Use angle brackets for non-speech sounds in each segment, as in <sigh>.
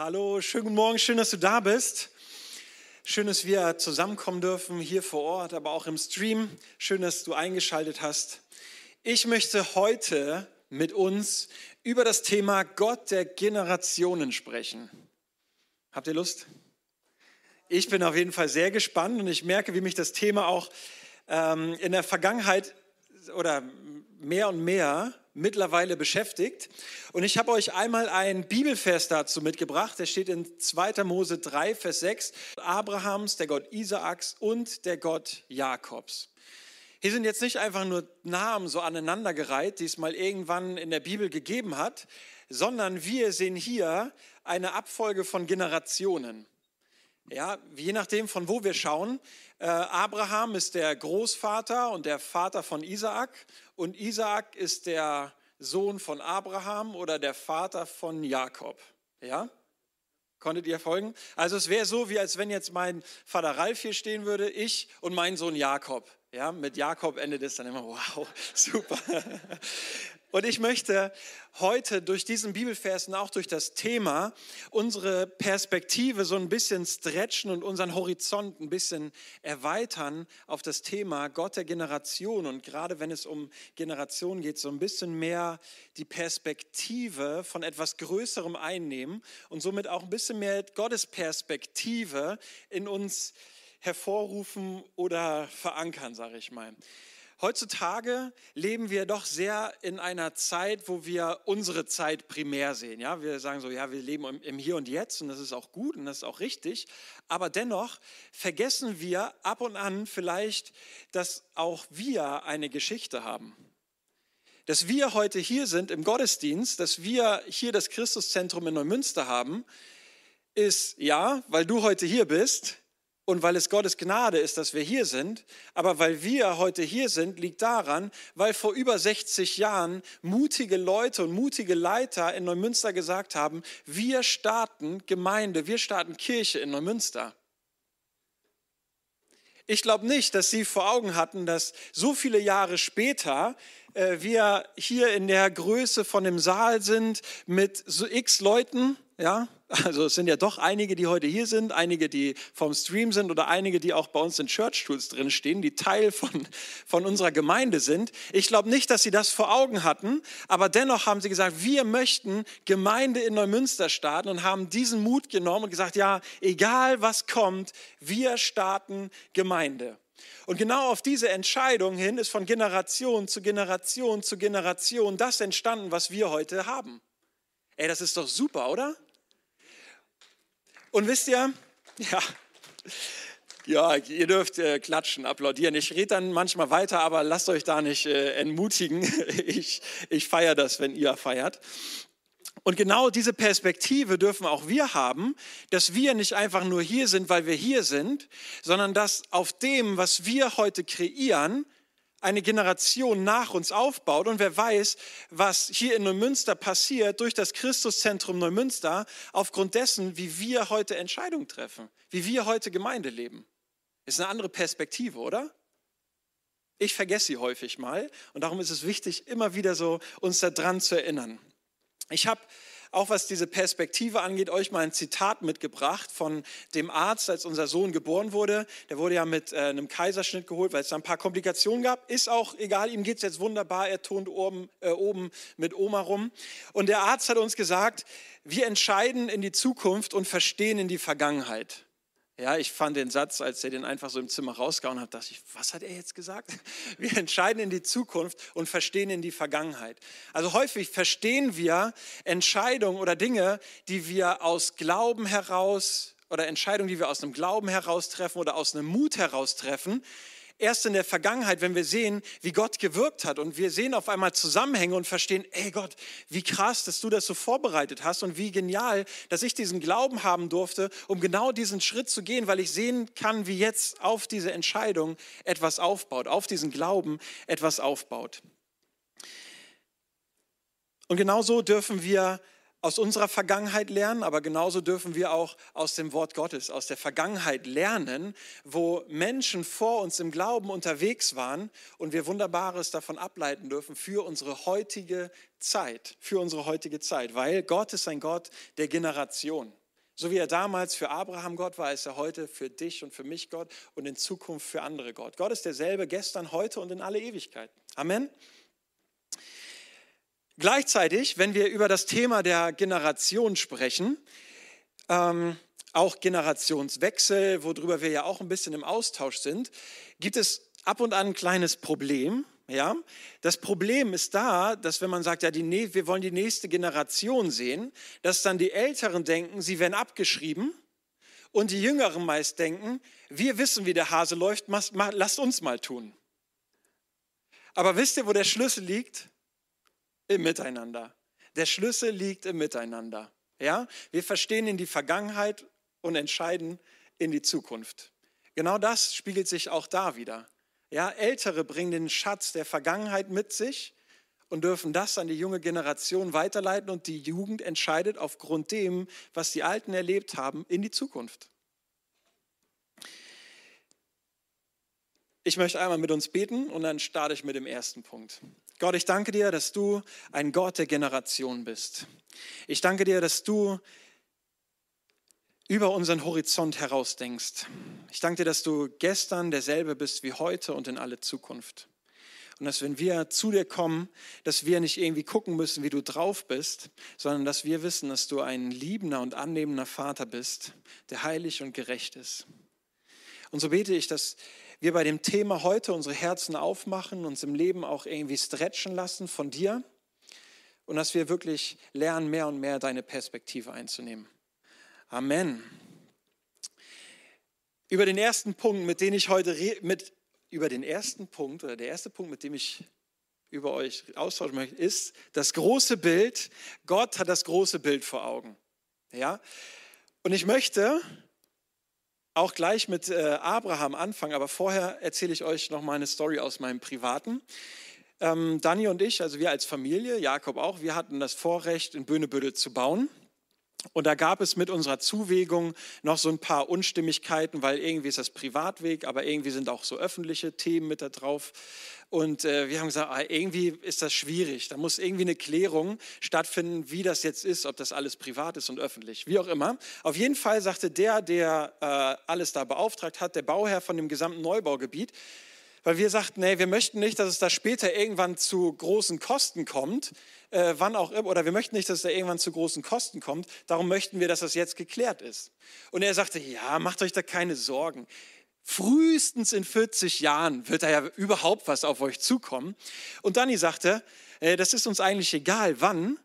Hallo, schönen guten Morgen, schön, dass du da bist. Schön, dass wir zusammenkommen dürfen, hier vor Ort, aber auch im Stream. Schön, dass du eingeschaltet hast. Ich möchte heute mit uns über das Thema Gott der Generationen sprechen. Habt ihr Lust? Ich bin auf jeden Fall sehr gespannt und ich merke, wie mich das Thema auch ähm, in der Vergangenheit oder mehr und mehr mittlerweile beschäftigt. Und ich habe euch einmal einen Bibelvers dazu mitgebracht. Der steht in 2. Mose 3, Vers 6. Abrahams, der Gott Isaaks und der Gott Jakobs. Hier sind jetzt nicht einfach nur Namen so aneinandergereiht, die es mal irgendwann in der Bibel gegeben hat, sondern wir sehen hier eine Abfolge von Generationen. Ja, je nachdem, von wo wir schauen. Äh, Abraham ist der Großvater und der Vater von Isaak und Isaak ist der Sohn von Abraham oder der Vater von Jakob. Ja? Konntet ihr folgen? Also es wäre so, wie als wenn jetzt mein Vater Ralf hier stehen würde, ich und mein Sohn Jakob. Ja, mit Jakob endet es dann immer, wow, <laughs> super. Und ich möchte heute durch diesen Bibelvers und auch durch das Thema unsere Perspektive so ein bisschen stretchen und unseren Horizont ein bisschen erweitern auf das Thema Gott der Generation. Und gerade wenn es um Generationen geht, so ein bisschen mehr die Perspektive von etwas Größerem einnehmen und somit auch ein bisschen mehr Gottes Perspektive in uns hervorrufen oder verankern, sage ich mal. Heutzutage leben wir doch sehr in einer Zeit, wo wir unsere Zeit primär sehen. Ja, wir sagen so, ja, wir leben im Hier und Jetzt und das ist auch gut und das ist auch richtig. Aber dennoch vergessen wir ab und an vielleicht, dass auch wir eine Geschichte haben. Dass wir heute hier sind im Gottesdienst, dass wir hier das Christuszentrum in Neumünster haben, ist ja, weil du heute hier bist, und weil es Gottes Gnade ist, dass wir hier sind, aber weil wir heute hier sind, liegt daran, weil vor über 60 Jahren mutige Leute und mutige Leiter in Neumünster gesagt haben, wir starten Gemeinde, wir starten Kirche in Neumünster. Ich glaube nicht, dass sie vor Augen hatten, dass so viele Jahre später äh, wir hier in der Größe von dem Saal sind mit so x Leuten, ja, also es sind ja doch einige, die heute hier sind, einige, die vom Stream sind oder einige, die auch bei uns in Church Tools drin stehen, die Teil von, von unserer Gemeinde sind. Ich glaube nicht, dass sie das vor Augen hatten, aber dennoch haben sie gesagt, wir möchten Gemeinde in Neumünster starten und haben diesen Mut genommen und gesagt, ja, egal was kommt, wir starten Gemeinde. Und genau auf diese Entscheidung hin ist von Generation zu Generation zu Generation das entstanden, was wir heute haben. Ey, das ist doch super, oder? Und wisst ihr, ja, ja, ihr dürft äh, klatschen, applaudieren. Ich rede dann manchmal weiter, aber lasst euch da nicht äh, entmutigen. <laughs> Ich, ich feiere das, wenn ihr feiert. Und genau diese Perspektive dürfen auch wir haben, dass wir nicht einfach nur hier sind, weil wir hier sind, sondern dass auf dem, was wir heute kreieren, eine Generation nach uns aufbaut. Und wer weiß, was hier in Neumünster passiert durch das Christuszentrum Neumünster, aufgrund dessen, wie wir heute Entscheidungen treffen, wie wir heute Gemeinde leben. Ist eine andere Perspektive, oder? Ich vergesse sie häufig mal und darum ist es wichtig, immer wieder so uns daran zu erinnern. Ich habe auch was diese Perspektive angeht, euch mal ein Zitat mitgebracht von dem Arzt, als unser Sohn geboren wurde. Der wurde ja mit äh, einem Kaiserschnitt geholt, weil es da ein paar Komplikationen gab. Ist auch egal, ihm geht es jetzt wunderbar. Er tont oben, äh, oben mit Oma rum. Und der Arzt hat uns gesagt, wir entscheiden in die Zukunft und verstehen in die Vergangenheit. Ja, ich fand den Satz, als er den einfach so im Zimmer rausgehauen hat, dachte ich, was hat er jetzt gesagt? <laughs> Wir entscheiden in die Zukunft und verstehen in die Vergangenheit. Also häufig verstehen wir Entscheidungen oder Dinge, die wir aus Glauben heraus oder Entscheidungen, die wir aus einem Glauben heraus treffen oder aus einem Mut heraus treffen, erst in der Vergangenheit, wenn wir sehen, wie Gott gewirkt hat und wir sehen auf einmal Zusammenhänge und verstehen, ey Gott, wie krass, dass du das so vorbereitet hast und wie genial, dass ich diesen Glauben haben durfte, um genau diesen Schritt zu gehen, weil ich sehen kann, wie jetzt auf diese Entscheidung etwas aufbaut, auf diesen Glauben etwas aufbaut. Und genauso dürfen wir aus unserer Vergangenheit lernen, aber genauso dürfen wir auch aus dem Wort Gottes, aus der Vergangenheit lernen, wo Menschen vor uns im Glauben unterwegs waren und wir Wunderbares davon ableiten dürfen für unsere heutige Zeit, für unsere heutige Zeit, weil Gott ist ein Gott der Generation. So wie er damals für Abraham Gott war, ist er heute für dich und für mich Gott und in Zukunft für andere Gott. Gott ist derselbe gestern, heute und in alle Ewigkeit. Amen. Gleichzeitig, wenn wir über das Thema der Generation sprechen, ähm, auch Generationswechsel, worüber wir ja auch ein bisschen im Austausch sind, gibt es ab und an ein kleines Problem. Ja, das Problem ist da, dass wenn man sagt, ja, die, wir wollen die nächste Generation sehen, dass dann die Älteren denken, sie werden abgeschrieben und die Jüngeren meist denken, wir wissen, wie der Hase läuft, lasst uns mal tun. Aber wisst ihr, wo der Schlüssel liegt? Im Miteinander. Der Schlüssel liegt im Miteinander. Ja, wir verstehen in die Vergangenheit und entscheiden in die Zukunft. Genau das spiegelt sich auch da wieder. Ja, Ältere bringen den Schatz der Vergangenheit mit sich und dürfen das an die junge Generation weiterleiten und die Jugend entscheidet aufgrund dem, was die Alten erlebt haben, in die Zukunft. Ich möchte einmal mit uns beten und dann starte ich mit dem ersten Punkt. Gott, ich danke dir, dass du ein Gott der Generation bist. Ich danke dir, dass du über unseren Horizont herausdenkst. Ich danke dir, dass du gestern derselbe bist wie heute und in alle Zukunft. Und dass wenn wir zu dir kommen, dass wir nicht irgendwie gucken müssen, wie du drauf bist, sondern dass wir wissen, dass du ein liebender und annehmender Vater bist, der heilig und gerecht ist. Und so bete ich, dass wir bei dem Thema heute unsere Herzen aufmachen, uns im Leben auch irgendwie stretchen lassen von dir und dass wir wirklich lernen, mehr und mehr deine Perspektive einzunehmen. Amen. Über den ersten Punkt, mit dem ich heute mit über den ersten Punkt oder der erste Punkt, mit dem ich über euch austauschen möchte, ist das große Bild. Gott hat das große Bild vor Augen. Ja? Und ich möchte auch gleich mit äh, Abraham anfangen, aber vorher erzähle ich euch noch mal eine Story aus meinem Privaten. Ähm, Dani und ich, also wir als Familie, Jakob auch, wir hatten das Vorrecht, in Böhnebüttel zu bauen. Und da gab es mit unserer Zuwägung noch so ein paar Unstimmigkeiten, weil irgendwie ist das Privatweg, aber irgendwie sind auch so öffentliche Themen mit da drauf. Und äh, wir haben gesagt, ah, irgendwie ist das schwierig. Da muss irgendwie eine Klärung stattfinden, wie das jetzt ist, ob das alles privat ist und öffentlich, wie auch immer. Auf jeden Fall sagte der, der äh, alles da beauftragt hat, der Bauherr von dem gesamten Neubaugebiet, weil wir sagten, nee, wir möchten nicht, dass es da später irgendwann zu großen Kosten kommt, äh, wann auch immer, oder wir möchten nicht, dass es da irgendwann zu großen Kosten kommt. Darum möchten wir, dass das jetzt geklärt ist. Und er sagte, ja, macht euch da keine Sorgen. Frühestens in 40 Jahren wird da ja überhaupt was auf euch zukommen. Und Danny sagte, äh, das ist uns eigentlich egal, wann,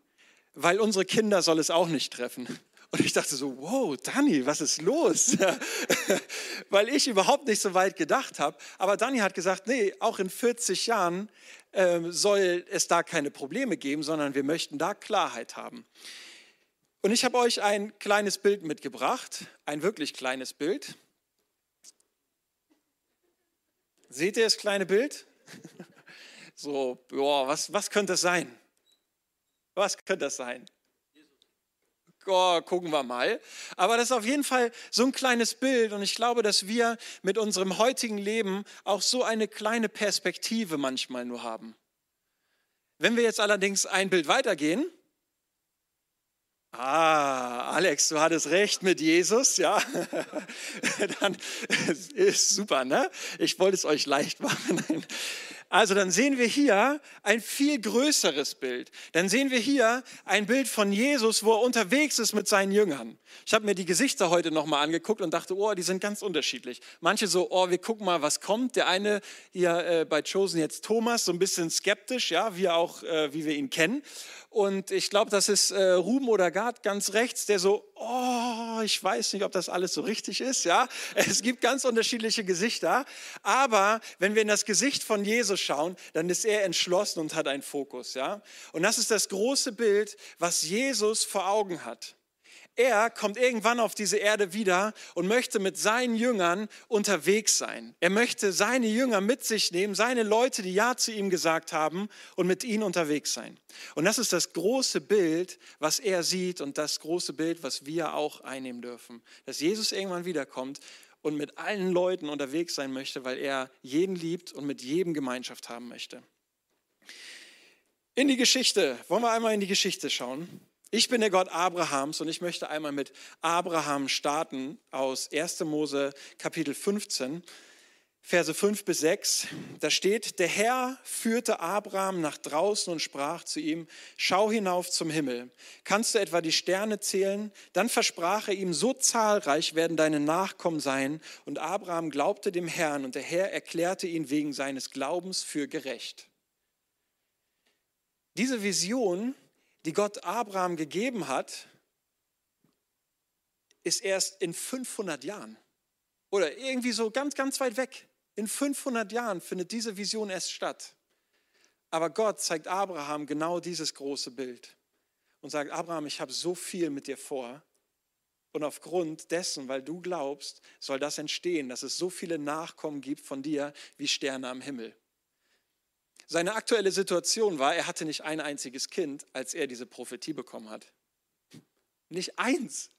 weil unsere Kinder soll es auch nicht treffen. Und ich dachte so, wow, Dani, was ist los? <laughs> Weil ich überhaupt nicht so weit gedacht habe. Aber Dani hat gesagt, nee, auch in 40 Jahren äh, soll es da keine Probleme geben, sondern wir möchten da Klarheit haben. Und ich habe euch ein kleines Bild mitgebracht, ein wirklich kleines Bild. Seht ihr das kleine Bild? <laughs> So, boah, was, was könnte das sein? Was könnte das sein? Oh, gucken wir mal. Aber das ist auf jeden Fall so ein kleines Bild und ich glaube, dass wir mit unserem heutigen Leben auch so eine kleine Perspektive manchmal nur haben. Wenn wir jetzt allerdings ein Bild weitergehen, Ah, Alex, du hattest recht mit Jesus, ja. <laughs> Dann <laughs> ist super, ne? Ich wollte es euch leicht machen. Also dann sehen wir hier ein viel größeres Bild. Dann sehen wir hier ein Bild von Jesus, wo er unterwegs ist mit seinen Jüngern. Ich habe mir die Gesichter heute nochmal angeguckt und dachte, oh, die sind ganz unterschiedlich. Manche so, oh, wir gucken mal, was kommt. Der eine hier äh, bei Chosen jetzt Thomas, so ein bisschen skeptisch, ja, wie auch, äh, wie wir ihn kennen. Und ich glaube, das ist äh, Ruben oder Gard ganz rechts, der so, oh, ich weiß nicht, ob das alles so richtig ist. Ja, <laughs> es gibt ganz unterschiedliche Gesichter. Aber wenn wir in das Gesicht von Jesus schauen, dann ist er entschlossen und hat einen Fokus. Ja, und das ist das große Bild, was Jesus vor Augen hat. Er kommt irgendwann auf diese Erde wieder und möchte mit seinen Jüngern unterwegs sein. Er möchte seine Jünger mit sich nehmen, seine Leute, die Ja zu ihm gesagt haben und mit ihnen unterwegs sein. Und das ist das große Bild, was er sieht und das große Bild, was wir auch einnehmen dürfen. Dass Jesus irgendwann wiederkommt und mit allen Leuten unterwegs sein möchte, weil er jeden liebt und mit jedem Gemeinschaft haben möchte. In die Geschichte, wollen wir einmal in die Geschichte schauen. Ich bin der Gott Abrahams und ich möchte einmal mit Abraham starten aus 1. Mose Kapitel 15. Verse 5 bis 6, da steht, der Herr führte Abraham nach draußen und sprach zu ihm, schau hinauf zum Himmel. Kannst du etwa die Sterne zählen? Dann versprach er ihm, so zahlreich werden deine Nachkommen sein. Und Abraham glaubte dem Herrn und der Herr erklärte ihn wegen seines Glaubens für gerecht. Diese Vision, die Gott Abraham gegeben hat, ist erst in 500 Jahren oder irgendwie so ganz, ganz weit weg. In 500 Jahren findet diese Vision erst statt. Aber Gott zeigt Abraham genau dieses große Bild und sagt, Abraham, ich habe so viel mit dir vor. Und aufgrund dessen, weil du glaubst, soll das entstehen, dass es so viele Nachkommen gibt von dir wie Sterne am Himmel. Seine aktuelle Situation war, er hatte nicht ein einziges Kind, als er diese Prophetie bekommen hat. Nicht eins.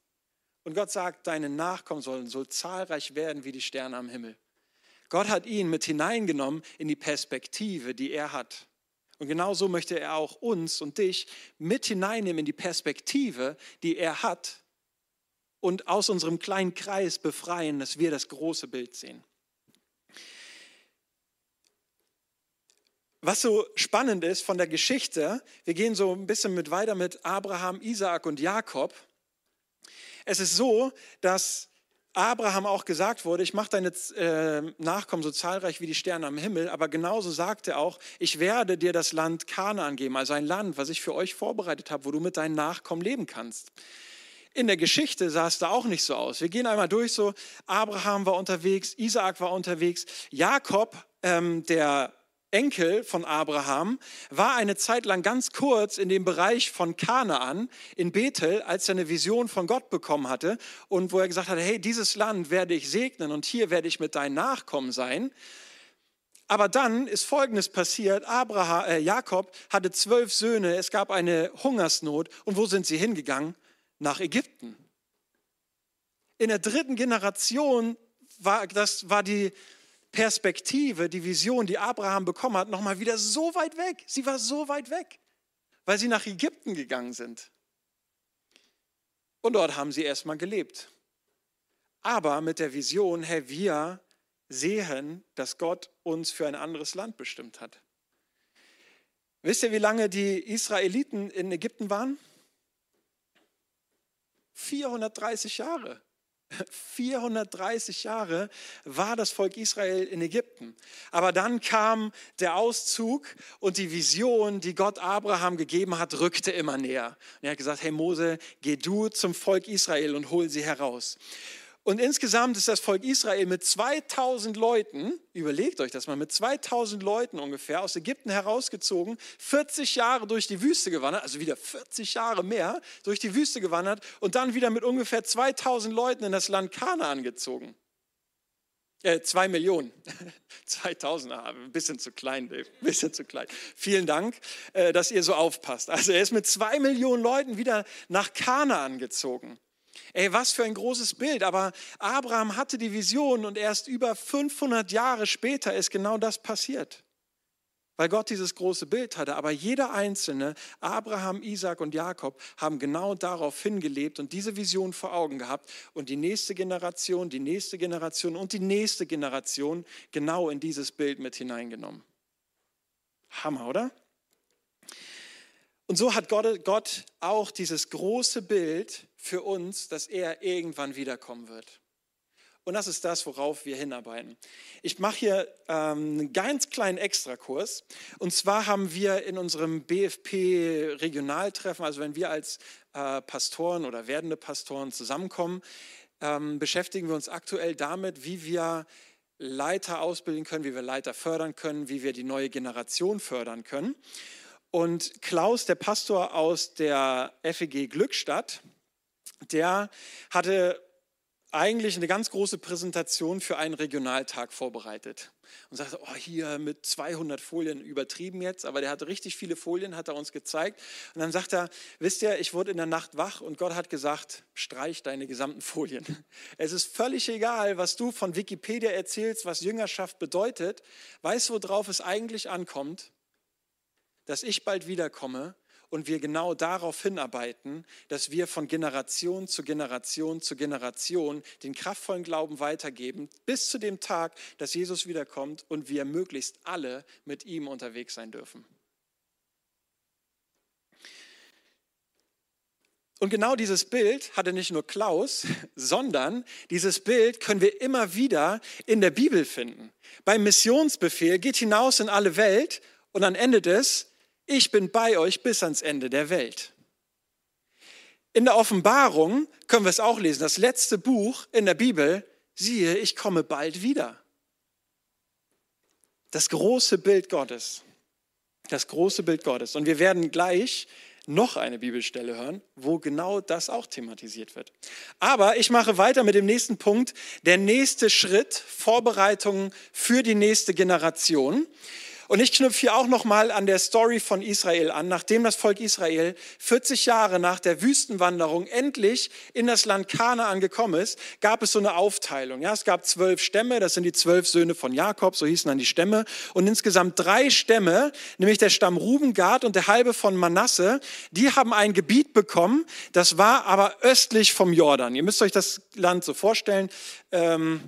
Und Gott sagt, deine Nachkommen sollen so zahlreich werden wie die Sterne am Himmel. Gott hat ihn mit hineingenommen in die Perspektive, die er hat. Und genauso möchte er auch uns und dich mit hineinnehmen in die Perspektive, die er hat und aus unserem kleinen Kreis befreien, dass wir das große Bild sehen. Was so spannend ist von der Geschichte, wir gehen so ein bisschen mit weiter mit Abraham, Isaak und Jakob. Es ist so, dass Abraham auch gesagt wurde, ich mache deine äh, Nachkommen so zahlreich wie die Sterne am Himmel, aber genauso sagt er auch, ich werde dir das Land Kanaan geben, also ein Land, was ich für euch vorbereitet habe, wo du mit deinen Nachkommen leben kannst. In der Geschichte sah es da auch nicht so aus. Wir gehen einmal durch so, Abraham war unterwegs, Isaak war unterwegs, Jakob, ähm, der Enkel von Abraham, war eine Zeit lang ganz kurz in dem Bereich von Kanaan in Bethel, als er eine Vision von Gott bekommen hatte und wo er gesagt hat, hey, dieses Land werde ich segnen und hier werde ich mit deinen Nachkommen sein. Aber dann ist Folgendes passiert. Abraham, äh, Jakob hatte zwölf Söhne, es gab eine Hungersnot. Und wo sind sie hingegangen? Nach Ägypten. In der dritten Generation war, das war die, Perspektive, die Vision, die Abraham bekommen hat, nochmal wieder so weit weg. Sie war so weit weg, weil sie nach Ägypten gegangen sind. Und dort haben sie erstmal gelebt. Aber mit der Vision, Herr, wir sehen, dass Gott uns für ein anderes Land bestimmt hat. Wisst ihr, wie lange die Israeliten in Ägypten waren? 430 Jahre. 430 Jahre war das Volk Israel in Ägypten. Aber dann kam der Auszug und die Vision, die Gott Abraham gegeben hat, rückte immer näher. Und er hat gesagt, hey Mose, geh du zum Volk Israel und hol sie heraus. Und insgesamt ist das Volk Israel mit 2000 Leuten, überlegt euch das mal, mit 2000 Leuten ungefähr aus Ägypten herausgezogen, 40 Jahre durch die Wüste gewandert, also wieder 40 Jahre mehr durch die Wüste gewandert und dann wieder mit ungefähr 2000 Leuten in das Land Kanaan gezogen. Äh, zwei Millionen. <laughs> 2000, ah, ein bisschen zu klein, Dave, ein bisschen zu klein. Vielen Dank, äh, dass ihr so aufpasst. Also er ist mit zwei Millionen Leuten wieder nach Kanaan gezogen. Ey, was für ein großes Bild. Aber Abraham hatte die Vision und erst über 500 Jahre später ist genau das passiert. Weil Gott dieses große Bild hatte. Aber jeder einzelne, Abraham, Isaac und Jakob, haben genau darauf hingelebt und diese Vision vor Augen gehabt. Und die nächste Generation, die nächste Generation und die nächste Generation genau in dieses Bild mit hineingenommen. Hammer, oder? Und so hat Gott, Gott auch dieses große Bild für uns, dass er irgendwann wiederkommen wird. Und das ist das, worauf wir hinarbeiten. Ich mache hier ähm, einen ganz kleinen Extrakurs. Und zwar haben wir in unserem BFP-Regionaltreffen, also wenn wir als äh, Pastoren oder werdende Pastoren zusammenkommen, ähm, beschäftigen wir uns aktuell damit, wie wir Leiter ausbilden können, wie wir Leiter fördern können, wie wir die neue Generation fördern können. Und Klaus, der Pastor aus der FEG Glückstadt, der hatte eigentlich eine ganz große Präsentation für einen Regionaltag vorbereitet und sagte, oh, hier mit 200 Folien übertrieben jetzt, aber der hatte richtig viele Folien, hat er uns gezeigt. Und dann sagt er, wisst ihr, ich wurde in der Nacht wach und Gott hat gesagt, streich deine gesamten Folien. <laughs> Es ist völlig egal, was du von Wikipedia erzählst, was Jüngerschaft bedeutet. Weißt du, worauf es eigentlich ankommt? Dass ich bald wiederkomme und wir genau darauf hinarbeiten, dass wir von Generation zu Generation zu Generation den kraftvollen Glauben weitergeben, bis zu dem Tag, dass Jesus wiederkommt und wir möglichst alle mit ihm unterwegs sein dürfen. Und genau dieses Bild hatte nicht nur Klaus, <laughs> sondern dieses Bild können wir immer wieder in der Bibel finden. Beim Missionsbefehl geht hinaus in alle Welt und dann endet es, ich bin bei euch bis ans Ende der Welt. In der Offenbarung können wir es auch lesen, das letzte Buch in der Bibel, siehe, ich komme bald wieder. Das große Bild Gottes. Das große Bild Gottes. Und wir werden gleich noch eine Bibelstelle hören, wo genau das auch thematisiert wird. Aber ich mache weiter mit dem nächsten Punkt, der nächste Schritt, Vorbereitungen für die nächste Generation. Und ich knüpfe hier auch nochmal an der Story von Israel an. Nachdem das Volk Israel 40 Jahre nach der Wüstenwanderung endlich in das Land Kanaan gekommen ist, gab es so eine Aufteilung. Ja, es gab zwölf Stämme, das sind die zwölf Söhne von Jakob, so hießen dann die Stämme. Und insgesamt drei Stämme, nämlich der Stamm Ruben, Gad und der halbe von Manasse, die haben ein Gebiet bekommen, das war aber östlich vom Jordan. Ihr müsst euch das Land so vorstellen. Ähm,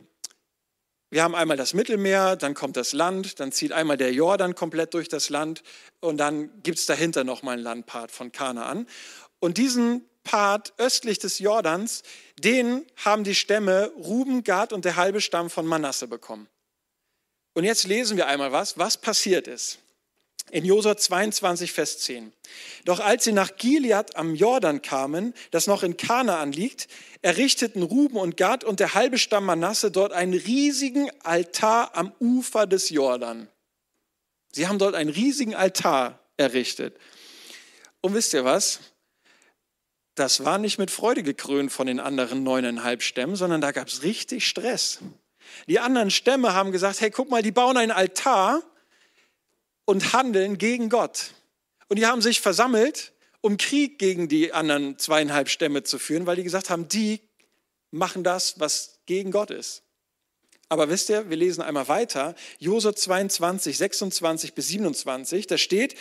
wir haben einmal das Mittelmeer, dann kommt das Land, dann zieht einmal der Jordan komplett durch das Land und dann gibt es dahinter nochmal einen Landpart von Kanaan. Und diesen Part östlich des Jordans, den haben die Stämme Ruben, Gad und der halbe Stamm von Manasse bekommen. Und jetzt lesen wir einmal was, was passiert ist. In Josua 22, Vers 10. Doch als sie nach Gilead am Jordan kamen, das noch in Kanaan liegt, errichteten Ruben und Gad und der halbe Stamm Manasse dort einen riesigen Altar am Ufer des Jordan. Sie haben dort einen riesigen Altar errichtet. Und wisst ihr was? Das war nicht mit Freude gekrönt von den anderen neuneinhalb Stämmen, sondern da gab es richtig Stress. Die anderen Stämme haben gesagt, hey, guck mal, die bauen einen Altar und handeln gegen Gott. Und die haben sich versammelt, um Krieg gegen die anderen zweieinhalb Stämme zu führen, weil die gesagt haben, die machen das, was gegen Gott ist. Aber wisst ihr, wir lesen einmal weiter, Josua 22, 26 bis 27, da steht,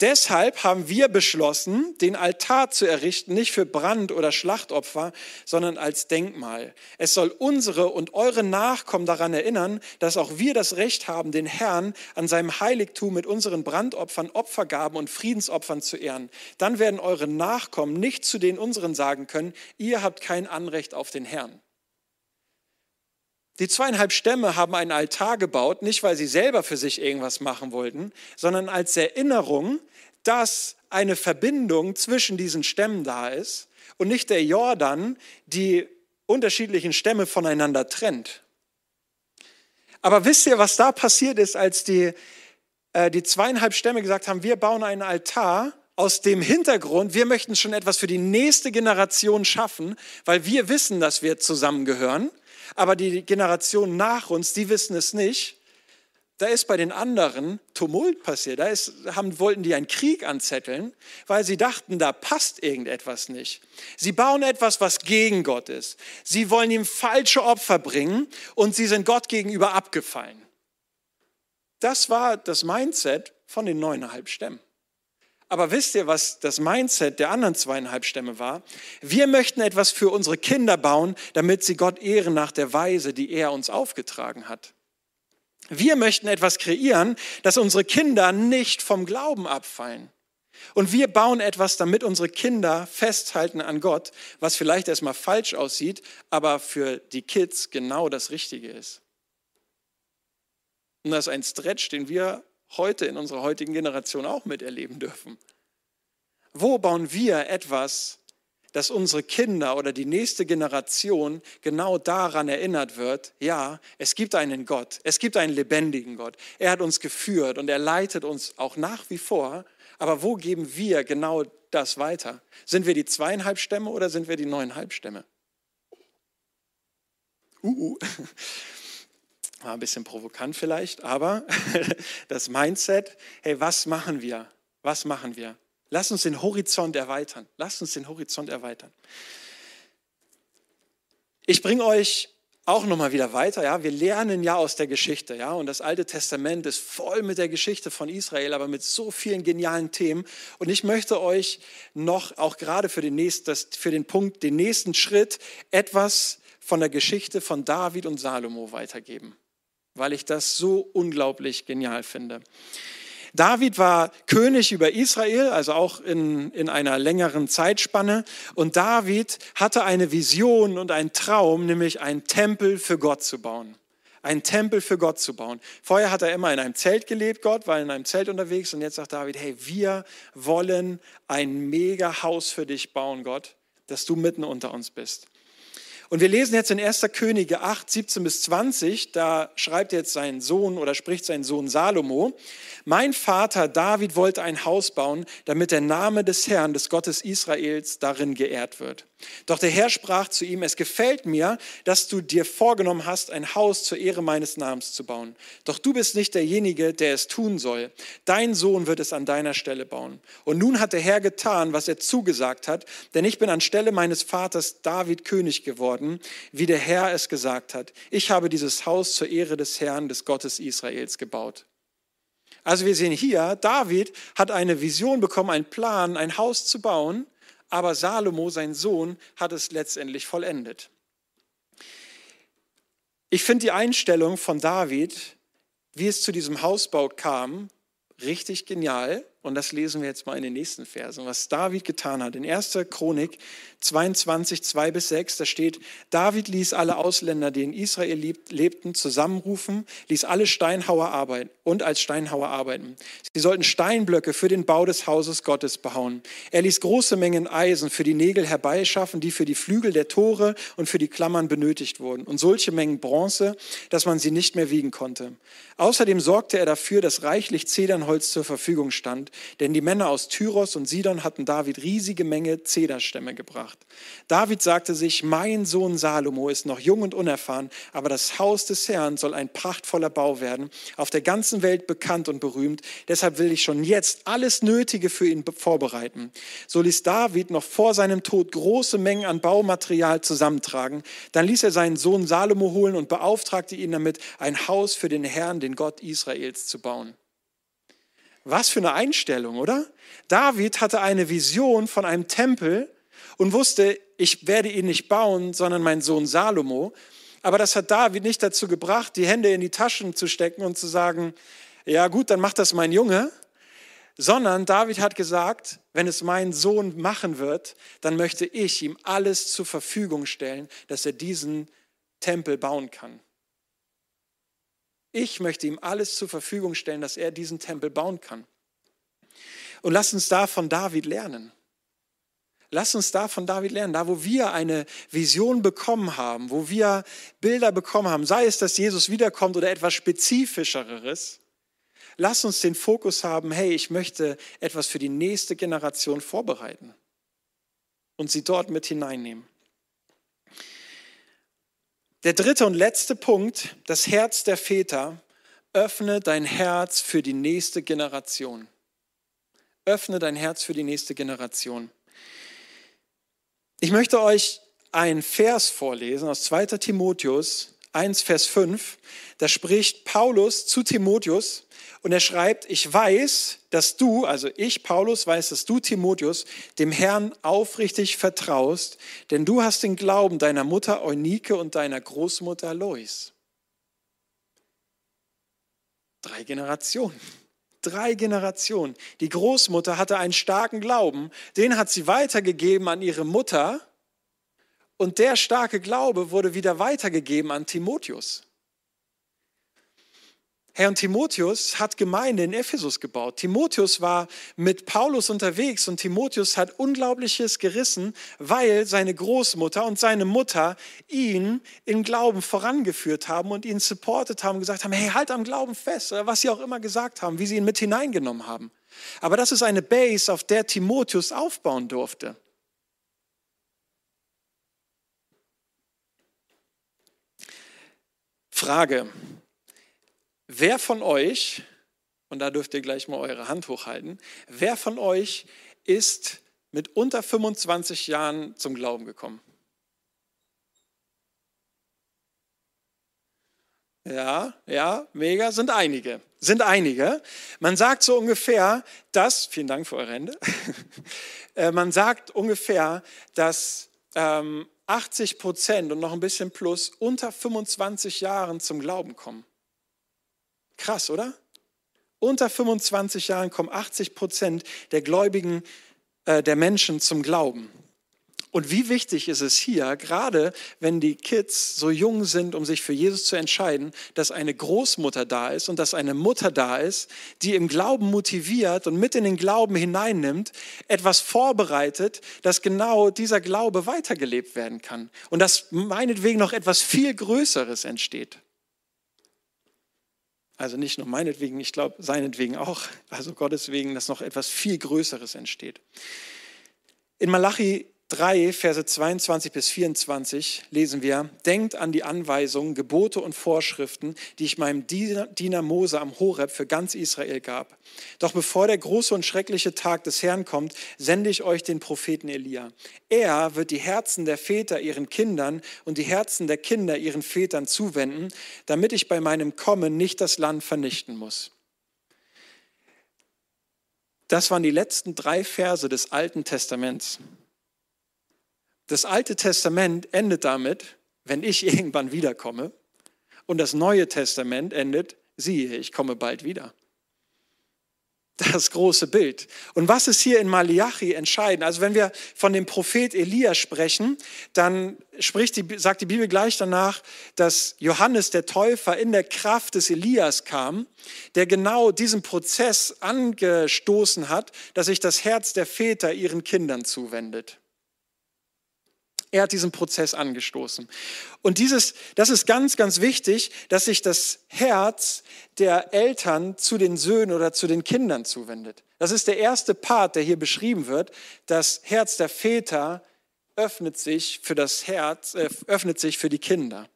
deshalb haben wir beschlossen, den Altar zu errichten, nicht für Brand- oder Schlachtopfer, sondern als Denkmal. Es soll unsere und eure Nachkommen daran erinnern, dass auch wir das Recht haben, den Herrn an seinem Heiligtum mit unseren Brandopfern, Opfergaben und Friedensopfern zu ehren. Dann werden eure Nachkommen nicht zu den unseren sagen können, ihr habt kein Anrecht auf den Herrn. Die zweieinhalb Stämme haben einen Altar gebaut, nicht weil sie selber für sich irgendwas machen wollten, sondern als Erinnerung, dass eine Verbindung zwischen diesen Stämmen da ist und nicht der Jordan die unterschiedlichen Stämme voneinander trennt. Aber wisst ihr, was da passiert ist, als die, äh, die zweieinhalb Stämme gesagt haben, wir bauen einen Altar aus dem Hintergrund, wir möchten schon etwas für die nächste Generation schaffen, weil wir wissen, dass wir zusammengehören aber die Generation nach uns, die wissen es nicht. Da ist bei den anderen Tumult passiert. Da ist, haben, wollten die einen Krieg anzetteln, weil sie dachten, da passt irgendetwas nicht. Sie bauen etwas, was gegen Gott ist. Sie wollen ihm falsche Opfer bringen und sie sind Gott gegenüber abgefallen. Das war das Mindset von den neuneinhalb Stämmen. Aber wisst ihr, was das Mindset der anderen zweieinhalb Stämme war? Wir möchten etwas für unsere Kinder bauen, damit sie Gott ehren nach der Weise, die er uns aufgetragen hat. Wir möchten etwas kreieren, dass unsere Kinder nicht vom Glauben abfallen. Und wir bauen etwas, damit unsere Kinder festhalten an Gott, was vielleicht erstmal falsch aussieht, aber für die Kids genau das Richtige ist. Und das ist ein Stretch, den wir heute in unserer heutigen Generation auch miterleben dürfen. Wo bauen wir etwas, dass unsere Kinder oder die nächste Generation genau daran erinnert wird, ja, es gibt einen Gott, es gibt einen lebendigen Gott. Er hat uns geführt und er leitet uns auch nach wie vor. Aber wo geben wir genau das weiter? Sind wir die zweieinhalb Stämme oder sind wir die neuneinhalb Stämme? Uh, uh. <laughs> War ein bisschen provokant vielleicht, aber <laughs> das Mindset, hey, was machen wir? Was machen wir? Lass uns den Horizont erweitern. Lass uns den Horizont erweitern. Ich bringe euch auch nochmal wieder weiter. Ja, wir lernen ja aus der Geschichte. Ja, und das Alte Testament ist voll mit der Geschichte von Israel, aber mit so vielen genialen Themen. Und ich möchte euch noch, auch gerade für den, nächsten, für den Punkt, den nächsten Schritt, etwas von der Geschichte von David und Salomo weitergeben, weil ich das so unglaublich genial finde. David war König über Israel, also auch in, in einer längeren Zeitspanne. Und David hatte eine Vision und einen Traum, nämlich einen Tempel für Gott zu bauen. Einen Tempel für Gott zu bauen. Vorher hat er immer in einem Zelt gelebt, Gott war in einem Zelt unterwegs. Und jetzt sagt David, hey, wir wollen ein mega Haus für dich bauen, Gott, dass du mitten unter uns bist. Und wir lesen jetzt in 1. Könige 8, 17 bis 20, da schreibt jetzt sein Sohn oder spricht sein Sohn Salomo, mein Vater David wollte ein Haus bauen, damit der Name des Herrn, des Gottes Israels, darin geehrt wird. Doch der Herr sprach zu ihm, es gefällt mir, dass du dir vorgenommen hast, ein Haus zur Ehre meines Namens zu bauen. Doch du bist nicht derjenige, der es tun soll. Dein Sohn wird es an deiner Stelle bauen. Und nun hat der Herr getan, was er zugesagt hat, denn ich bin anstelle meines Vaters David König geworden, wie der Herr es gesagt hat. Ich habe dieses Haus zur Ehre des Herrn, des Gottes Israels gebaut. Also wir sehen hier, David hat eine Vision bekommen, einen Plan, ein Haus zu bauen aber Salomo, sein Sohn, hat es letztendlich vollendet. Ich finde die Einstellung von David, wie es zu diesem Hausbau kam, richtig genial. Und das lesen wir jetzt mal in den nächsten Versen, was David getan hat. In 1. Chronik 22, 2 bis 6, da steht, David ließ alle Ausländer, die in Israel lebten, zusammenrufen, ließ alle Steinhauer arbeiten und als Steinhauer arbeiten. Sie sollten Steinblöcke für den Bau des Hauses Gottes behauen. Er ließ große Mengen Eisen für die Nägel herbeischaffen, die für die Flügel der Tore und für die Klammern benötigt wurden. Und solche Mengen Bronze, dass man sie nicht mehr wiegen konnte. Außerdem sorgte er dafür, dass reichlich Zedernholz zur Verfügung stand, denn die Männer aus Tyros und Sidon hatten David riesige Menge Zederstämme gebracht. David sagte sich, mein Sohn Salomo ist noch jung und unerfahren, aber das Haus des Herrn soll ein prachtvoller Bau werden, auf der ganzen Welt bekannt und berühmt. Deshalb will ich schon jetzt alles Nötige für ihn vorbereiten. So ließ David noch vor seinem Tod große Mengen an Baumaterial zusammentragen. Dann ließ er seinen Sohn Salomo holen und beauftragte ihn damit, ein Haus für den Herrn, den Gott Israels, zu bauen. Was für eine Einstellung, oder? David hatte eine Vision von einem Tempel, und wusste, ich werde ihn nicht bauen, sondern mein Sohn Salomo. Aber das hat David nicht dazu gebracht, die Hände in die Taschen zu stecken und zu sagen, ja gut, dann macht das mein Junge, sondern David hat gesagt, wenn es mein Sohn machen wird, dann möchte ich ihm alles zur Verfügung stellen, dass er diesen Tempel bauen kann. Ich möchte ihm alles zur Verfügung stellen, dass er diesen Tempel bauen kann. Und lass uns da von David lernen. Lass uns da von David lernen, da wo wir eine Vision bekommen haben, wo wir Bilder bekommen haben, sei es, dass Jesus wiederkommt oder etwas Spezifischeres, lass uns den Fokus haben, hey, ich möchte etwas für die nächste Generation vorbereiten und sie dort mit hineinnehmen. Der dritte und letzte Punkt, das Herz der Väter, öffne dein Herz für die nächste Generation. Öffne dein Herz für die nächste Generation. Ich möchte euch einen Vers vorlesen aus 2. Timotheus 1, Vers 5. Da spricht Paulus zu Timotheus und er schreibt, ich weiß, dass du, also ich, Paulus, weiß, dass du, Timotheus, dem Herrn aufrichtig vertraust, denn du hast den Glauben deiner Mutter Eunike und deiner Großmutter Lois. Drei Generationen drei Generationen. Die Großmutter hatte einen starken Glauben, den hat sie weitergegeben an ihre Mutter und der starke Glaube wurde wieder weitergegeben an Timotheus. Herr und Timotheus hat Gemeinde in Ephesus gebaut. Timotheus war mit Paulus unterwegs und Timotheus hat Unglaubliches gerissen, weil seine Großmutter und seine Mutter ihn im Glauben vorangeführt haben und ihn supportet haben, gesagt haben, hey, halt am Glauben fest, oder was sie auch immer gesagt haben, wie sie ihn mit hineingenommen haben. Aber das ist eine Base, auf der Timotheus aufbauen durfte. Frage, Wer von euch, und da dürft ihr gleich mal eure Hand hochhalten, wer von euch ist mit unter 25 Jahren zum Glauben gekommen? Ja, ja, mega, sind einige. Sind einige. Man sagt so ungefähr, dass, vielen Dank für eure Hände, <laughs> äh, man sagt ungefähr, dass ähm, 80 Prozent und noch ein bisschen plus unter 25 Jahren zum Glauben kommen. Krass, oder? Unter 25 Jahren kommen 80 Prozent der Gläubigen, äh, der Menschen zum Glauben. Und wie wichtig ist es hier, gerade wenn die Kids so jung sind, um sich für Jesus zu entscheiden, dass eine Großmutter da ist und dass eine Mutter da ist, die im Glauben motiviert und mit in den Glauben hineinnimmt, etwas vorbereitet, dass genau dieser Glaube weitergelebt werden kann und dass meinetwegen noch etwas viel Größeres entsteht. Also nicht nur meinetwegen, ich glaube seinetwegen auch, also Gottes wegen, dass noch etwas viel Größeres entsteht. In Malachi 3, Verse 22 bis 24 lesen wir, denkt an die Anweisungen, Gebote und Vorschriften, die ich meinem Diener Mose am Horeb für ganz Israel gab. Doch bevor der große und schreckliche Tag des Herrn kommt, sende ich euch den Propheten Elia. Er wird die Herzen der Väter ihren Kindern und die Herzen der Kinder ihren Vätern zuwenden, damit ich bei meinem Kommen nicht das Land vernichten muss. Das waren die letzten drei Verse des Alten Testaments. Das Alte Testament endet damit, wenn ich <laughs> irgendwann wiederkomme. Und das Neue Testament endet, siehe, ich komme bald wieder. Das große Bild. Und was ist hier in Malachi entscheidend? Also wenn wir von dem Prophet Elia sprechen, dann spricht die, sagt die Bibel gleich danach, dass Johannes der Täufer in der Kraft des Elias kam, der genau diesen Prozess angestoßen hat, dass sich das Herz der Väter ihren Kindern zuwendet. Er hat diesen Prozess angestoßen. Und dieses, das ist ganz, ganz wichtig, dass sich das Herz der Eltern zu den Söhnen oder zu den Kindern zuwendet. Das ist der erste Part, der hier beschrieben wird. Das Herz der Väter öffnet sich für das Herz, äh, öffnet sich für die Kinder.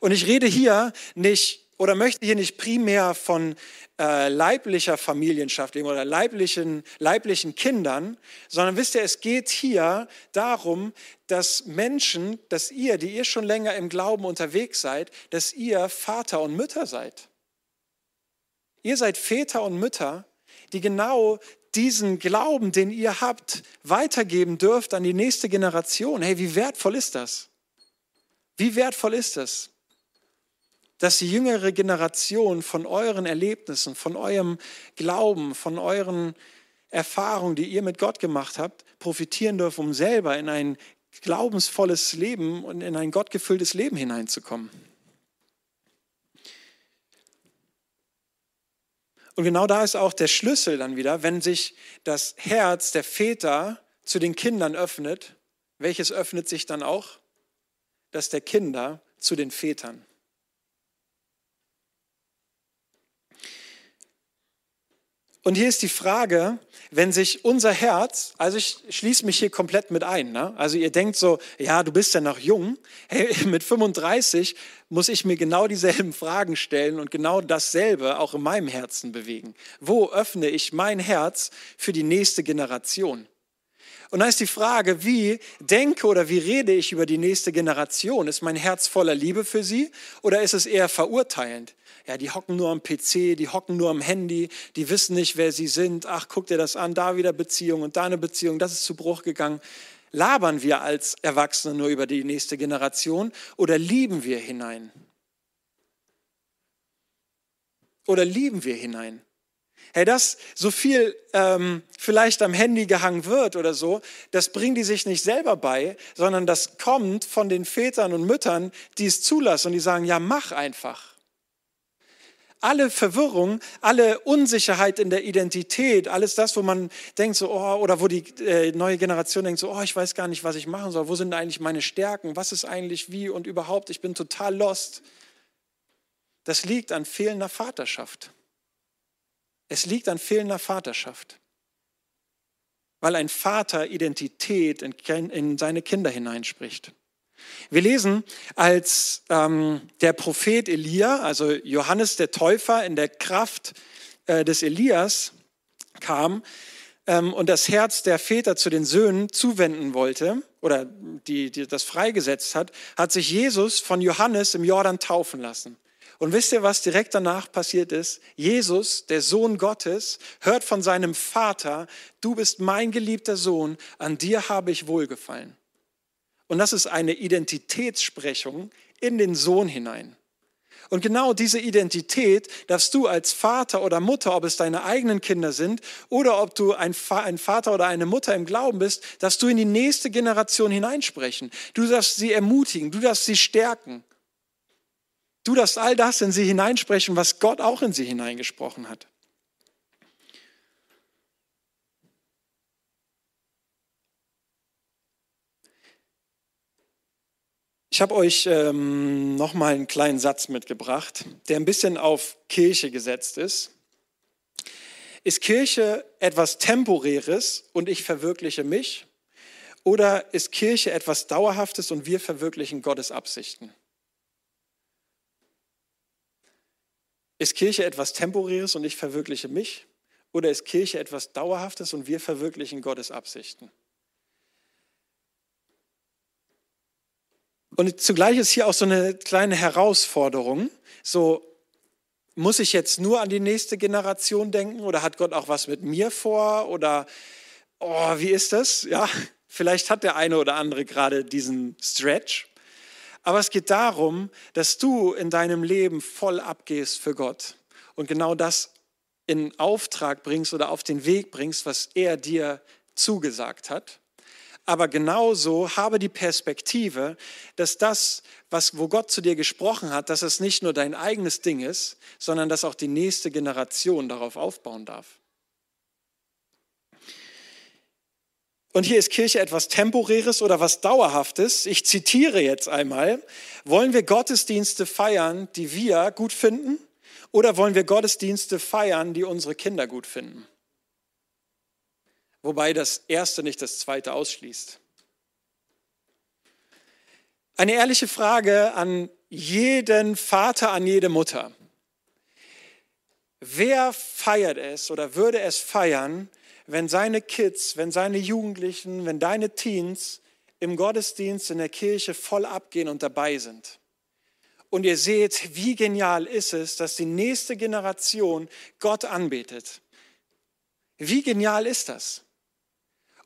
Und ich rede hier nicht oder möchte hier nicht primär von äh, leiblicher Familienschaft oder leiblichen, leiblichen Kindern, sondern wisst ihr, es geht hier darum, dass Menschen, dass ihr, die ihr schon länger im Glauben unterwegs seid, dass ihr Vater und Mütter seid. Ihr seid Väter und Mütter, die genau diesen Glauben, den ihr habt, weitergeben dürft an die nächste Generation. Hey, wie wertvoll ist das? Wie wertvoll ist das? Dass die jüngere Generation von euren Erlebnissen, von eurem Glauben, von euren Erfahrungen, die ihr mit Gott gemacht habt, profitieren dürfen, um selber in ein glaubensvolles Leben und in ein gottgefülltes Leben hineinzukommen. Und genau da ist auch der Schlüssel dann wieder, wenn sich das Herz der Väter zu den Kindern öffnet, welches öffnet sich dann auch? Das der Kinder zu den Vätern. Und hier ist die Frage, wenn sich unser Herz, also ich schließe mich hier komplett mit ein, ne? also ihr denkt so, ja, du bist ja noch jung, hey, <laughs> mit 35 muss ich mir genau dieselben Fragen stellen und genau dasselbe auch in meinem Herzen bewegen. Wo öffne ich mein Herz für die nächste Generation? Und da ist die Frage, wie denke oder wie rede ich über die nächste Generation? Ist mein Herz voller Liebe für sie oder ist es eher verurteilend? ja, die hocken nur am PC, die hocken nur am Handy, die wissen nicht, wer sie sind. Ach, guck dir das an, da wieder Beziehung und da eine Beziehung, das ist zu Bruch gegangen. Labern wir als Erwachsene nur über die nächste Generation oder lieben wir hinein? Oder lieben wir hinein? Hey, dass so viel ähm, vielleicht am Handy gehangen wird oder so, das bringen die sich nicht selber bei, sondern das kommt von den Vätern und Müttern, die es zulassen. Und die sagen, ja, mach einfach. Alle Verwirrung, alle Unsicherheit in der Identität, alles das, wo man denkt so, oh, oder wo die äh, neue Generation denkt so, oh, ich weiß gar nicht, was ich machen soll, wo sind eigentlich meine Stärken, was ist eigentlich wie und überhaupt, ich bin total lost. Das liegt an fehlender Vaterschaft. Es liegt an fehlender Vaterschaft, weil ein Vater Identität in, in seine Kinder hineinspricht. Wir lesen, als ähm, der Prophet Elia, also Johannes der Täufer in der Kraft äh, des Elias kam ähm, und das Herz der Väter zu den Söhnen zuwenden wollte oder die, die das freigesetzt hat, hat sich Jesus von Johannes im Jordan taufen lassen. Und wisst ihr, was direkt danach passiert ist? Jesus, der Sohn Gottes, hört von seinem Vater, du bist mein geliebter Sohn, an dir habe ich wohlgefallen. Und das ist eine Identitätssprechung in den Sohn hinein. Und genau diese Identität darfst du als Vater oder Mutter, ob es deine eigenen Kinder sind oder ob du ein, Vater oder eine Mutter im Glauben bist, darfst du in die nächste Generation hineinsprechen. Du darfst sie ermutigen, du darfst sie stärken. Du darfst all das in sie hineinsprechen, was Gott auch in sie hineingesprochen hat. Ich habe euch ähm, noch mal einen kleinen Satz mitgebracht, der ein bisschen auf Kirche gesetzt ist. Ist Kirche etwas Temporäres und ich verwirkliche mich? Oder ist Kirche etwas Dauerhaftes und wir verwirklichen Gottes Absichten? Ist Kirche etwas Temporäres und ich verwirkliche mich? Oder ist Kirche etwas Dauerhaftes und wir verwirklichen Gottes Absichten? Und zugleich ist hier auch so eine kleine Herausforderung. So, muss ich jetzt nur an die nächste Generation denken oder hat Gott auch was mit mir vor? Oder, oh, wie ist das? Ja, <laughs> vielleicht hat der eine oder andere gerade diesen Stretch. Aber es geht darum, dass du in deinem Leben voll abgehst für Gott und genau das in Auftrag bringst oder auf den Weg bringst, was er dir zugesagt hat. Aber genauso habe die Perspektive, dass das, was, wo Gott zu dir gesprochen hat, dass es nicht nur dein eigenes Ding ist, sondern dass auch die nächste Generation darauf aufbauen darf. Und hier ist Kirche etwas Temporäres oder was Dauerhaftes. Ich zitiere jetzt einmal. Wollen wir Gottesdienste feiern, die wir gut finden? Oder wollen wir Gottesdienste feiern, die unsere Kinder gut finden? wobei das erste nicht das zweite ausschließt. Eine ehrliche Frage an jeden Vater, an jede Mutter. Wer feiert es oder würde es feiern, wenn seine Kids, wenn seine Jugendlichen, wenn deine Teens im Gottesdienst in der Kirche voll abgehen und dabei sind? Und ihr seht, wie genial ist es, dass die nächste Generation Gott anbetet. Wie genial ist das?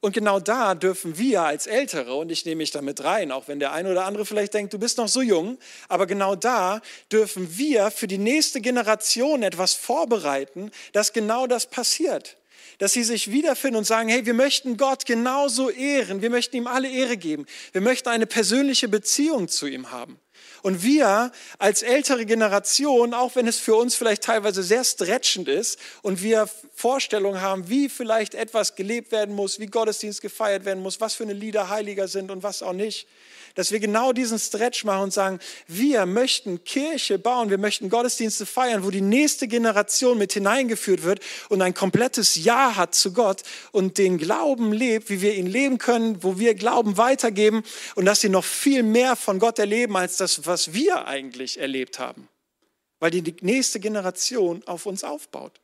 Und genau da dürfen wir als Ältere, und ich nehme mich damit rein, auch wenn der eine oder andere vielleicht denkt, du bist noch so jung, aber genau da dürfen wir für die nächste Generation etwas vorbereiten, dass genau das passiert. Dass sie sich wiederfinden und sagen, hey, wir möchten Gott genauso ehren, wir möchten ihm alle Ehre geben, wir möchten eine persönliche Beziehung zu ihm haben. Und wir als ältere Generation, auch wenn es für uns vielleicht teilweise sehr stretchend ist und wir Vorstellungen haben, wie vielleicht etwas gelebt werden muss, wie Gottesdienst gefeiert werden muss, was für eine Lieder heiliger sind und was auch nicht, dass wir genau diesen Stretch machen und sagen, wir möchten Kirche bauen, wir möchten Gottesdienste feiern, wo die nächste Generation mit hineingeführt wird und ein komplettes Ja hat zu Gott und den Glauben lebt, wie wir ihn leben können, wo wir Glauben weitergeben und dass sie noch viel mehr von Gott erleben als das, was wir eigentlich erlebt haben, weil die nächste Generation auf uns aufbaut.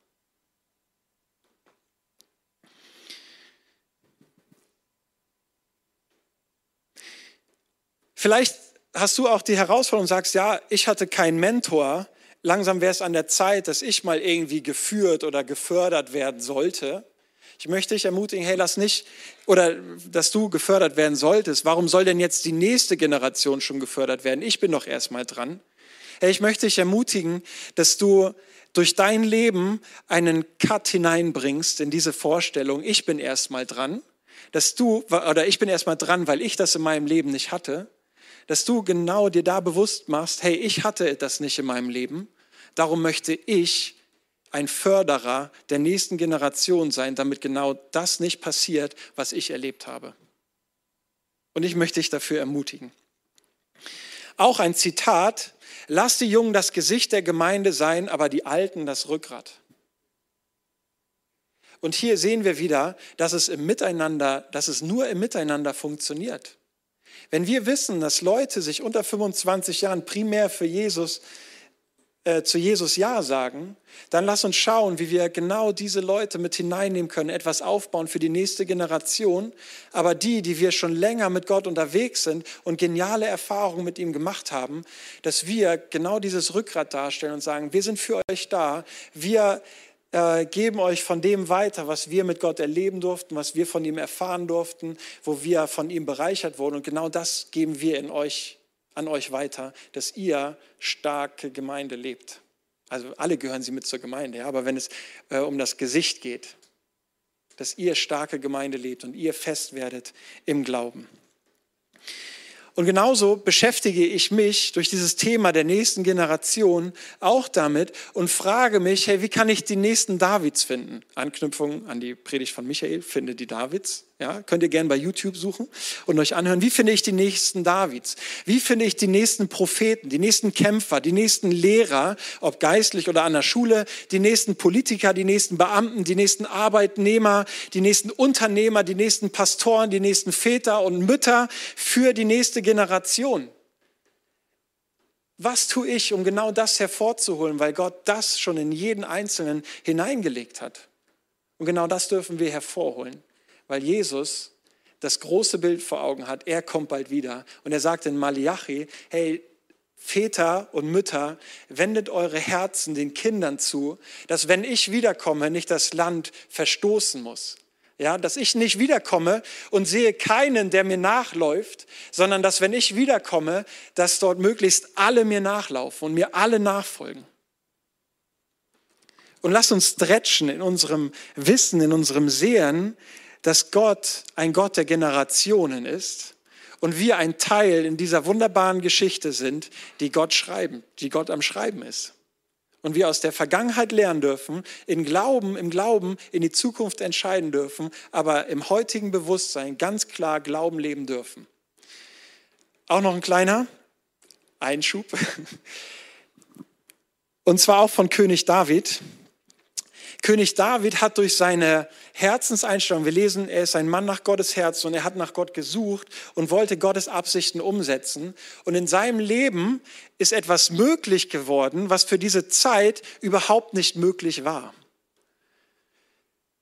Vielleicht hast du auch die Herausforderung sagst, ja, ich hatte keinen Mentor. Langsam wäre es an der Zeit, dass ich mal irgendwie geführt oder gefördert werden sollte. Ich möchte dich ermutigen, hey, lass nicht, oder dass du gefördert werden solltest. Warum soll denn jetzt die nächste Generation schon gefördert werden? Ich bin doch erstmal dran. Hey, ich möchte dich ermutigen, dass du durch dein Leben einen Cut hineinbringst in diese Vorstellung, ich bin erstmal dran, dass du, oder ich bin erstmal dran, weil ich das in meinem Leben nicht hatte dass du genau dir da bewusst machst, hey, ich hatte das nicht in meinem Leben, darum möchte ich ein Förderer der nächsten Generation sein, damit genau das nicht passiert, was ich erlebt habe. Und ich möchte dich dafür ermutigen. Auch ein Zitat, lass die Jungen das Gesicht der Gemeinde sein, aber die Alten das Rückgrat. Und hier sehen wir wieder, dass es im Miteinander, dass es nur im Miteinander funktioniert. Wenn wir wissen, dass Leute sich unter 25 Jahren primär für Jesus äh, zu Jesus Ja sagen, dann lass uns schauen, wie wir genau diese Leute mit hineinnehmen können, etwas aufbauen für die nächste Generation. Aber die, die wir schon länger mit Gott unterwegs sind und geniale Erfahrungen mit ihm gemacht haben, dass wir genau dieses Rückgrat darstellen und sagen, wir sind für euch da, wir äh, geben euch von dem weiter, was wir mit Gott erleben durften, was wir von ihm erfahren durften, wo wir von ihm bereichert wurden. Und genau das geben wir in euch, an euch weiter, dass ihr starke Gemeinde lebt. Also alle gehören sie mit zur Gemeinde, ja, aber wenn es äh, um das Gesicht geht, dass ihr starke Gemeinde lebt und ihr fest werdet im Glauben. Und genauso beschäftige ich mich durch dieses Thema der nächsten Generation auch damit und frage mich, hey, wie kann ich die nächsten Davids finden? Anknüpfung an die Predigt von Michael, finde die Davids. Ja, könnt ihr gerne bei YouTube suchen und euch anhören. Wie finde ich die nächsten Davids? Wie finde ich die nächsten Propheten, die nächsten Kämpfer, die nächsten Lehrer, ob geistlich oder an der Schule, die nächsten Politiker, die nächsten Beamten, die nächsten Arbeitnehmer, die nächsten Unternehmer, die nächsten Pastoren, die nächsten Väter und Mütter für die nächste Generation? Was tue ich, um genau das hervorzuholen, weil Gott das schon in jeden Einzelnen hineingelegt hat? Und genau das dürfen wir hervorholen weil Jesus das große Bild vor Augen hat. Er kommt bald wieder. Und er sagt in Malachi, hey, Väter und Mütter, wendet eure Herzen den Kindern zu, dass wenn ich wiederkomme, nicht das Land verstoßen muss. Ja, dass ich nicht wiederkomme und sehe keinen, der mir nachläuft, sondern dass wenn ich wiederkomme, dass dort möglichst alle mir nachlaufen und mir alle nachfolgen. Und lasst uns stretchen in unserem Wissen, in unserem Sehen, dass Gott ein Gott der Generationen ist und wir ein Teil in dieser wunderbaren Geschichte sind, die Gott schreiben, die Gott am Schreiben ist. Und wir aus der Vergangenheit lernen dürfen, in Glauben, im Glauben in die Zukunft entscheiden dürfen, aber im heutigen Bewusstsein ganz klar Glauben leben dürfen. Auch noch ein kleiner Einschub. <laughs> Und zwar auch von König David. König David hat durch seine Herzenseinstellung, wir lesen, er ist ein Mann nach Gottes Herz und er hat nach Gott gesucht und wollte Gottes Absichten umsetzen. Und in seinem Leben ist etwas möglich geworden, was für diese Zeit überhaupt nicht möglich war.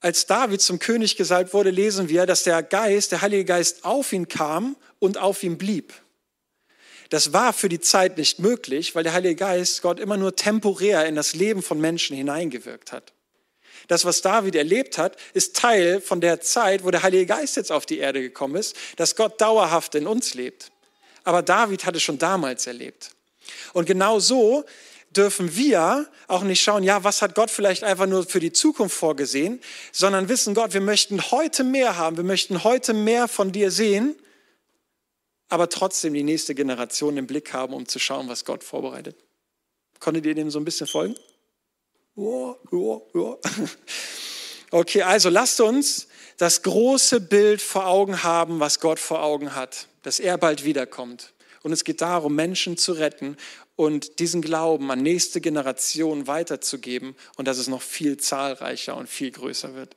Als David zum König gesalbt wurde, lesen wir, dass der Geist, der Heilige Geist auf ihn kam und auf ihm blieb. Das war für die Zeit nicht möglich, weil der Heilige Geist Gott immer nur temporär in das Leben von Menschen hineingewirkt hat. Das, was David erlebt hat, ist Teil von der Zeit, wo der Heilige Geist jetzt auf die Erde gekommen ist, dass Gott dauerhaft in uns lebt. Aber David hat es schon damals erlebt. Und genau so dürfen wir auch nicht schauen, ja, was hat Gott vielleicht einfach nur für die Zukunft vorgesehen, sondern wissen, Gott, wir möchten heute mehr haben, wir möchten heute mehr von dir sehen, aber trotzdem die nächste Generation im Blick haben, um zu schauen, was Gott vorbereitet. Konntet ihr dem so ein bisschen folgen? <laughs> Okay, also lasst uns das große Bild vor Augen haben, was Gott vor Augen hat, dass er bald wiederkommt. Und es geht darum, Menschen zu retten und diesen Glauben an nächste Generationen weiterzugeben und dass es noch viel zahlreicher und viel größer wird.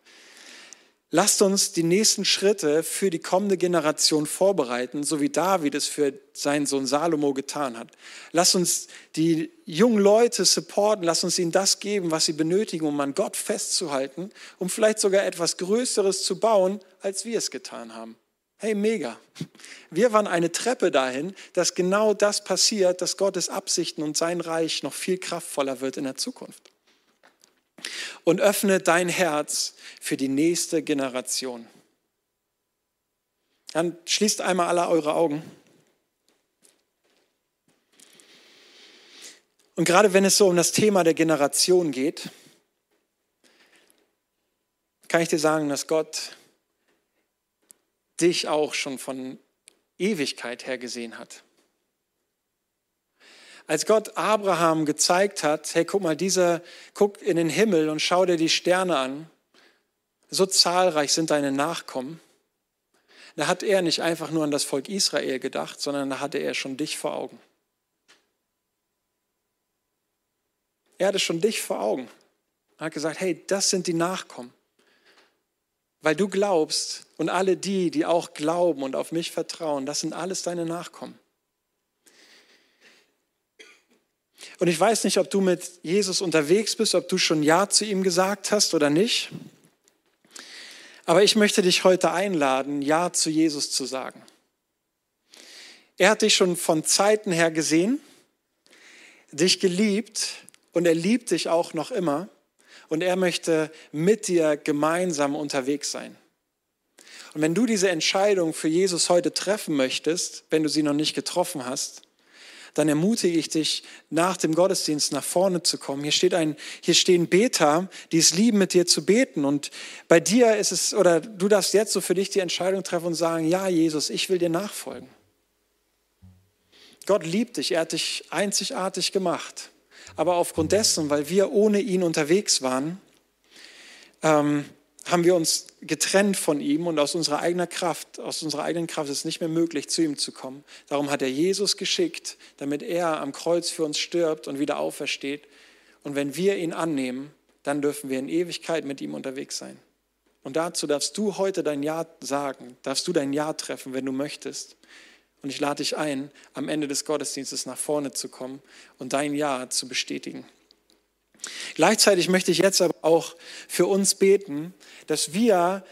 Lasst uns die nächsten Schritte für die kommende Generation vorbereiten, so wie David es für seinen Sohn Salomo getan hat. Lasst uns die jungen Leute supporten, lasst uns ihnen das geben, was sie benötigen, um an Gott festzuhalten, um vielleicht sogar etwas Größeres zu bauen, als wir es getan haben. Hey, mega. Wir waren eine Treppe dahin, dass genau das passiert, dass Gottes Absichten und sein Reich noch viel kraftvoller wird in der Zukunft und öffne dein Herz für die nächste Generation. Dann schließt einmal alle eure Augen. Und gerade wenn es so um das Thema der Generation geht, kann ich dir sagen, dass Gott dich auch schon von Ewigkeit her gesehen hat. Als Gott Abraham gezeigt hat, hey, guck mal, dieser, guck in den Himmel und schau dir die Sterne an. So zahlreich sind deine Nachkommen. Da hat er nicht einfach nur an das Volk Israel gedacht, sondern da hatte er schon dich vor Augen. Er hatte schon dich vor Augen. Er hat gesagt, hey, das sind die Nachkommen. Weil du glaubst und alle die, die auch glauben und auf mich vertrauen, das sind alles deine Nachkommen. Und ich weiß nicht, ob du mit Jesus unterwegs bist, ob du schon Ja zu ihm gesagt hast oder nicht. Aber ich möchte dich heute einladen, Ja zu Jesus zu sagen. Er hat dich schon von Zeiten her gesehen, dich geliebt und er liebt dich auch noch immer. Und er möchte mit dir gemeinsam unterwegs sein. Und wenn du diese Entscheidung für Jesus heute treffen möchtest, wenn du sie noch nicht getroffen hast, dann ermutige ich dich, nach dem Gottesdienst nach vorne zu kommen. Hier, steht ein, hier stehen Beter, die es lieben, mit dir zu beten. Und bei dir ist es, oder du darfst jetzt so für dich die Entscheidung treffen und sagen, ja, Jesus, ich will dir nachfolgen. Gott liebt dich, er hat dich einzigartig gemacht. Aber aufgrund dessen, weil wir ohne ihn unterwegs waren, ähm, haben wir uns getrennt von ihm und aus unserer eigenen Kraft, aus unserer eigenen Kraft ist es nicht mehr möglich, zu ihm zu kommen. Darum hat er Jesus geschickt, damit er am Kreuz für uns stirbt und wieder aufersteht. Und wenn wir ihn annehmen, dann dürfen wir in Ewigkeit mit ihm unterwegs sein. Und dazu darfst du heute dein Ja sagen, darfst du dein Ja treffen, wenn du möchtest. Und ich lade dich ein, am Ende des Gottesdienstes nach vorne zu kommen und dein Ja zu bestätigen. Gleichzeitig möchte ich jetzt aber auch für uns beten, dass wir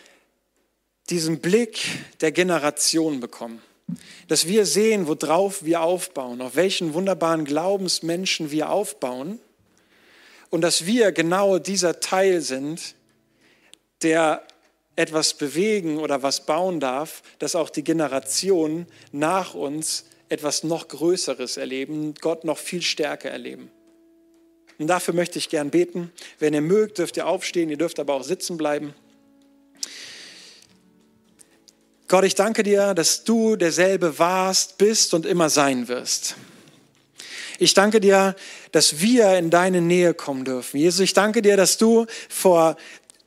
diesen Blick der Generation bekommen. Dass wir sehen, worauf wir aufbauen, auf welchen wunderbaren Glaubensmenschen wir aufbauen. Und dass wir genau dieser Teil sind, der etwas bewegen oder was bauen darf, dass auch die Generationen nach uns etwas noch Größeres erleben, Gott noch viel stärker erleben. Und dafür möchte ich gern beten. Wenn ihr mögt, dürft ihr aufstehen, ihr dürft aber auch sitzen bleiben. Gott, ich danke dir, dass du derselbe warst, bist und immer sein wirst. Ich danke dir, dass wir in deine Nähe kommen dürfen. Jesus, ich danke dir, dass du vor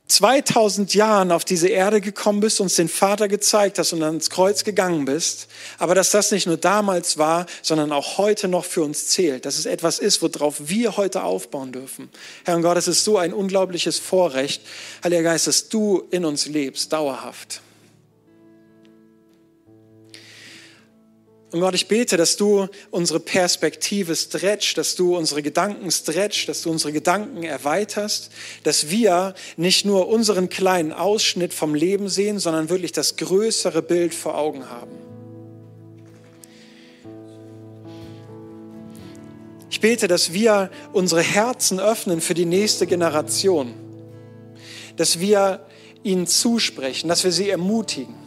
2000 Jahren auf diese Erde gekommen bist, uns den Vater gezeigt hast und ans Kreuz gegangen bist, aber dass das nicht nur damals war, sondern auch heute noch für uns zählt, dass es etwas ist, worauf wir heute aufbauen dürfen. Herr und Gott, es ist so ein unglaubliches Vorrecht, Heiliger Geist, dass du in uns lebst, dauerhaft. Und Gott, ich bete, dass du unsere Perspektive stretch, dass du unsere Gedanken stretch, dass du unsere Gedanken erweiterst, dass wir nicht nur unseren kleinen Ausschnitt vom Leben sehen, sondern wirklich das größere Bild vor Augen haben. Ich bete, dass wir unsere Herzen öffnen für die nächste Generation, dass wir ihnen zusprechen, dass wir sie ermutigen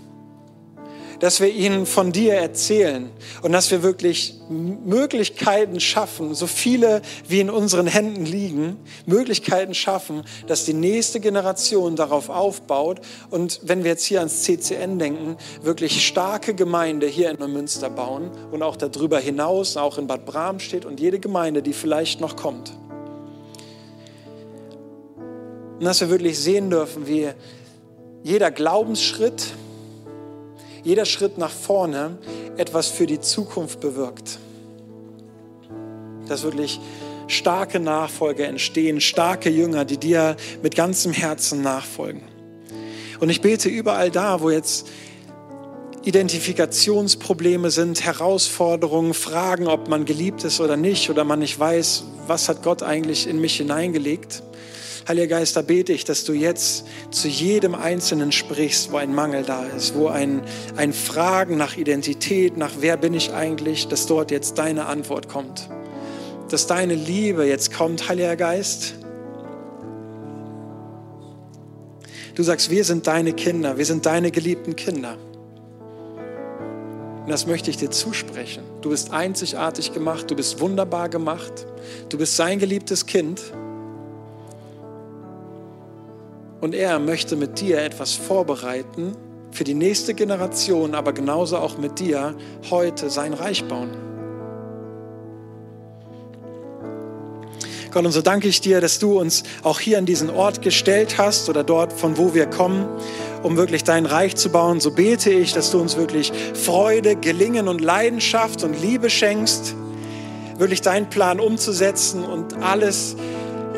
dass wir ihnen von dir erzählen und dass wir wirklich Möglichkeiten schaffen, so viele wie in unseren Händen liegen, Möglichkeiten schaffen, dass die nächste Generation darauf aufbaut und wenn wir jetzt hier ans CCN denken, wirklich starke Gemeinde hier in Neumünster bauen und auch darüber hinaus, auch in Bad Bramstedt und jede Gemeinde, die vielleicht noch kommt. Und dass wir wirklich sehen dürfen, wie jeder Glaubensschritt, jeder Schritt nach vorne etwas für die Zukunft bewirkt. Dass wirklich starke Nachfolger entstehen, starke Jünger, die dir mit ganzem Herzen nachfolgen. Und ich bete überall da, wo jetzt Identifikationsprobleme sind, Herausforderungen, Fragen, ob man geliebt ist oder nicht, oder man nicht weiß, was hat Gott eigentlich in mich hineingelegt Heiliger Geist, da bete ich, dass du jetzt zu jedem Einzelnen sprichst, wo ein Mangel da ist, wo ein, ein Fragen nach Identität, nach wer bin ich eigentlich, dass dort jetzt deine Antwort kommt. Dass deine Liebe jetzt kommt, Heiliger Geist. Du sagst, wir sind deine Kinder, wir sind deine geliebten Kinder. Und das möchte ich dir zusprechen. Du bist einzigartig gemacht, du bist wunderbar gemacht, du bist sein geliebtes Kind. Und er möchte mit dir etwas vorbereiten für die nächste Generation, aber genauso auch mit dir heute sein Reich bauen. Gott, und so danke ich dir, dass du uns auch hier an diesen Ort gestellt hast oder dort, von wo wir kommen, um wirklich dein Reich zu bauen. So bete ich, dass du uns wirklich Freude, Gelingen und Leidenschaft und Liebe schenkst, wirklich deinen Plan umzusetzen und alles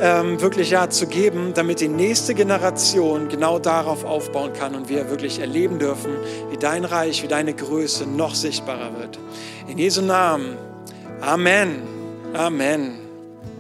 ähm, wirklich ja zu geben, damit die nächste Generation genau darauf aufbauen kann und wir wirklich erleben dürfen, wie dein Reich, wie deine Größe noch sichtbarer wird. In Jesu Namen. Amen. Amen.